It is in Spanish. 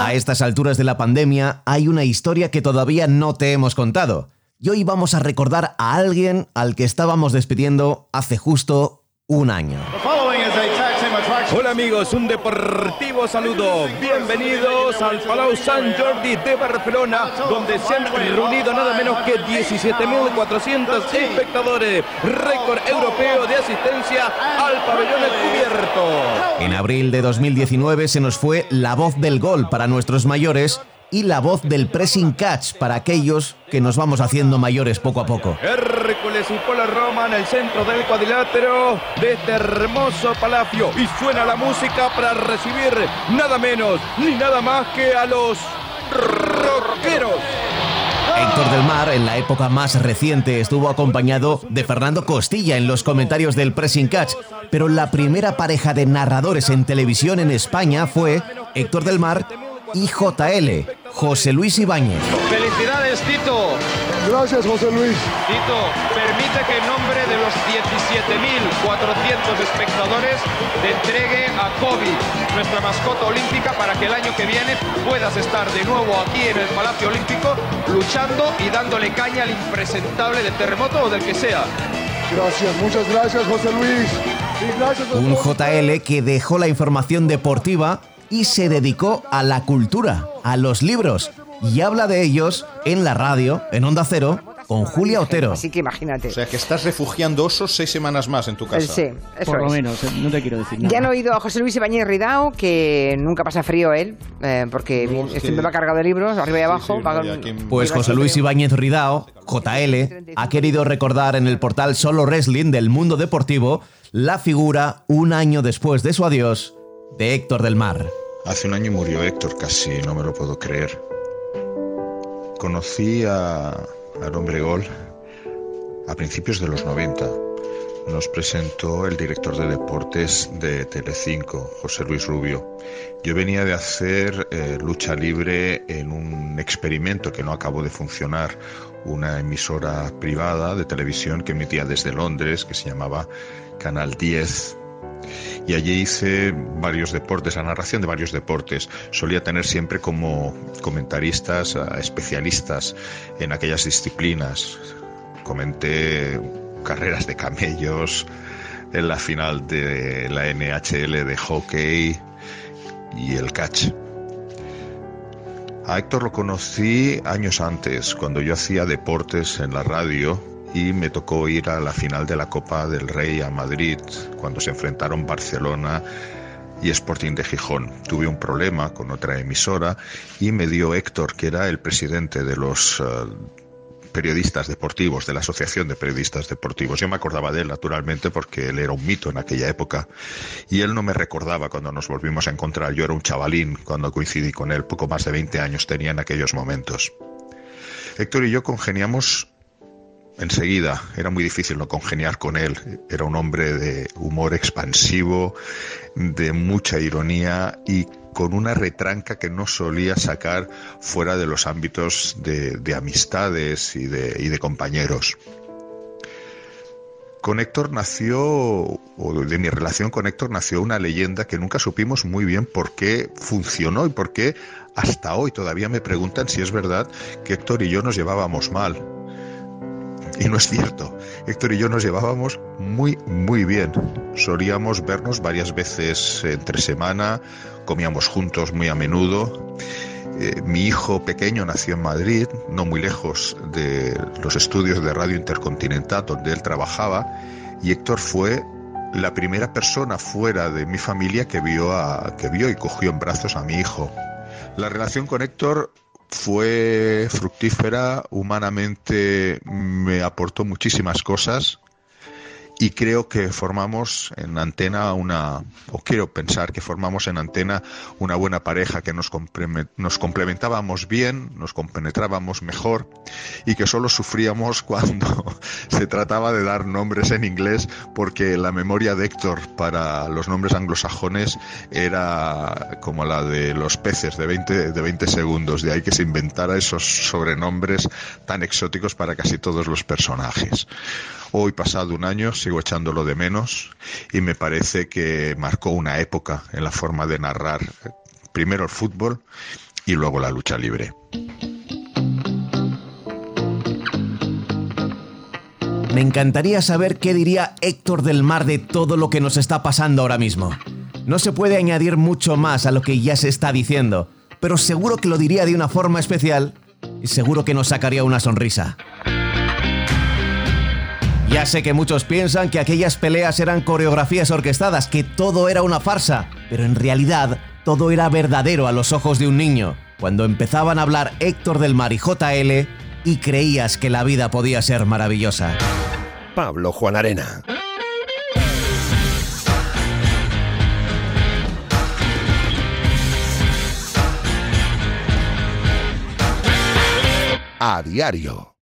A estas alturas de la pandemia hay una historia que todavía no te hemos contado. Y hoy vamos a recordar a alguien al que estábamos despidiendo hace justo un año. Hola amigos, un deportivo saludo. Bienvenidos al Palau Sant Jordi de Barcelona, donde se han reunido nada menos que 17.400 espectadores. Récord europeo de asistencia al pabellón cubierto. En abril de 2019 se nos fue la voz del gol para nuestros mayores y la voz del pressing catch para aquellos que nos vamos haciendo mayores poco a poco. Hércules y Polo Roma en el centro del cuadrilátero de este hermoso palacio y suena la música para recibir nada menos ni nada más que a los rockeros. Héctor del Mar, en la época más reciente, estuvo acompañado de Fernando Costilla en los comentarios del Pressing Catch, pero la primera pareja de narradores en televisión en España fue Héctor del Mar y JL, José Luis Ibáñez. Felicidades, Tito. Gracias, José Luis. Tito, permite que en nombre de los 17.400 espectadores te entregue a Kobe, nuestra mascota olímpica, para que el año que viene puedas estar de nuevo aquí en el Palacio Olímpico luchando y dándole caña al impresentable del terremoto o del que sea. Gracias, muchas gracias, José Luis. Y gracias a Un. JL que dejó la información deportiva y se dedicó a la cultura, a los libros, y habla de ellos en la radio, en Onda Cero, con Julia Otero. Así que imagínate. O sea, que estás refugiando osos seis semanas más en tu casa. sí, eso Por lo es. menos, eh, no te quiero decir nada. Ya han oído a José Luis Ibáñez Ridao, que nunca pasa frío él, eh, porque No, bien- es que- siempre va cargado de libros, arriba y abajo. sí, va Pues José Luis siempre- Ibáñez Ridao, JL, ha querido recordar en el portal Solo Wrestling del mundo deportivo la figura, un año después de su adiós, de Héctor del Mar. Hace un año murió Héctor, casi no me lo puedo creer. Conocí a, al hombre gol a principios de los 90. Nos presentó el director de deportes de Telecinco, José Luis Rubio. Yo venía de hacer eh, lucha libre en un experimento que no acabó de funcionar, una emisora privada de televisión que emitía desde Londres, que se llamaba Canal 10, y allí hice varios deportes, la narración de varios deportes. Solía tener siempre como comentaristas especialistas en aquellas disciplinas. Comenté carreras de camellos en la final de la NHL de hockey y el catch. A Héctor lo conocí años antes, cuando yo hacía deportes en la radio y me tocó ir a la final de la Copa del Rey a Madrid, cuando se enfrentaron Barcelona y Sporting de Gijón. Tuve un problema con otra emisora y me dio Héctor, que era el presidente de los eh, periodistas deportivos, de la Asociación de Periodistas Deportivos. Yo me acordaba de él, naturalmente, porque él era un mito en aquella época. Y él no me recordaba cuando nos volvimos a encontrar. Yo era un chavalín cuando coincidí con él, poco más de 20 años tenía en aquellos momentos. Héctor y yo congeniamos enseguida. Era muy difícil no congeniar con él. Era un hombre de humor expansivo, de mucha ironía y con una retranca que no solía sacar fuera de los ámbitos de, de amistades y de, y de compañeros. Con Héctor nació, o de mi relación con Héctor nació una leyenda que nunca supimos muy bien por qué funcionó y por qué hasta hoy todavía me preguntan si es verdad que Héctor y yo nos llevábamos mal. Y no es cierto. Héctor y yo nos llevábamos muy, muy bien. Solíamos vernos varias veces entre semana, comíamos juntos muy a menudo. Eh, mi hijo pequeño nació en Madrid, no muy lejos de los estudios de Radio Intercontinental donde él trabajaba, y Héctor fue la primera persona fuera de mi familia que vio, a, que vio y cogió en brazos a mi hijo. La relación con Héctor fue fructífera, humanamente me aportó muchísimas cosas y creo que formamos en antena una, o quiero pensar que formamos en antena una buena pareja, que nos, nos complementábamos bien, nos compenetrábamos mejor y que solo sufríamos cuando se trataba de dar nombres en inglés porque la memoria de Héctor para los nombres anglosajones era como la de los peces de 20, de 20 segundos, de ahí que se inventara esos sobrenombres tan exóticos para casi todos los personajes. Hoy, pasado un año, sigo echándolo de menos y me parece que marcó una época en la forma de narrar primero el fútbol y luego la lucha libre. Me encantaría saber qué diría Héctor del Mar de todo lo que nos está pasando ahora mismo. No se puede añadir mucho más a lo que ya se está diciendo, pero seguro que lo diría de una forma especial y seguro que nos sacaría una sonrisa. Ya sé que muchos piensan que aquellas peleas eran coreografías orquestadas, que todo era una farsa, pero en realidad todo era verdadero a los ojos de un niño, cuando empezaban a hablar Héctor del Mar y JL y creías que la vida podía ser maravillosa. Pablo Juan Arena. A diario.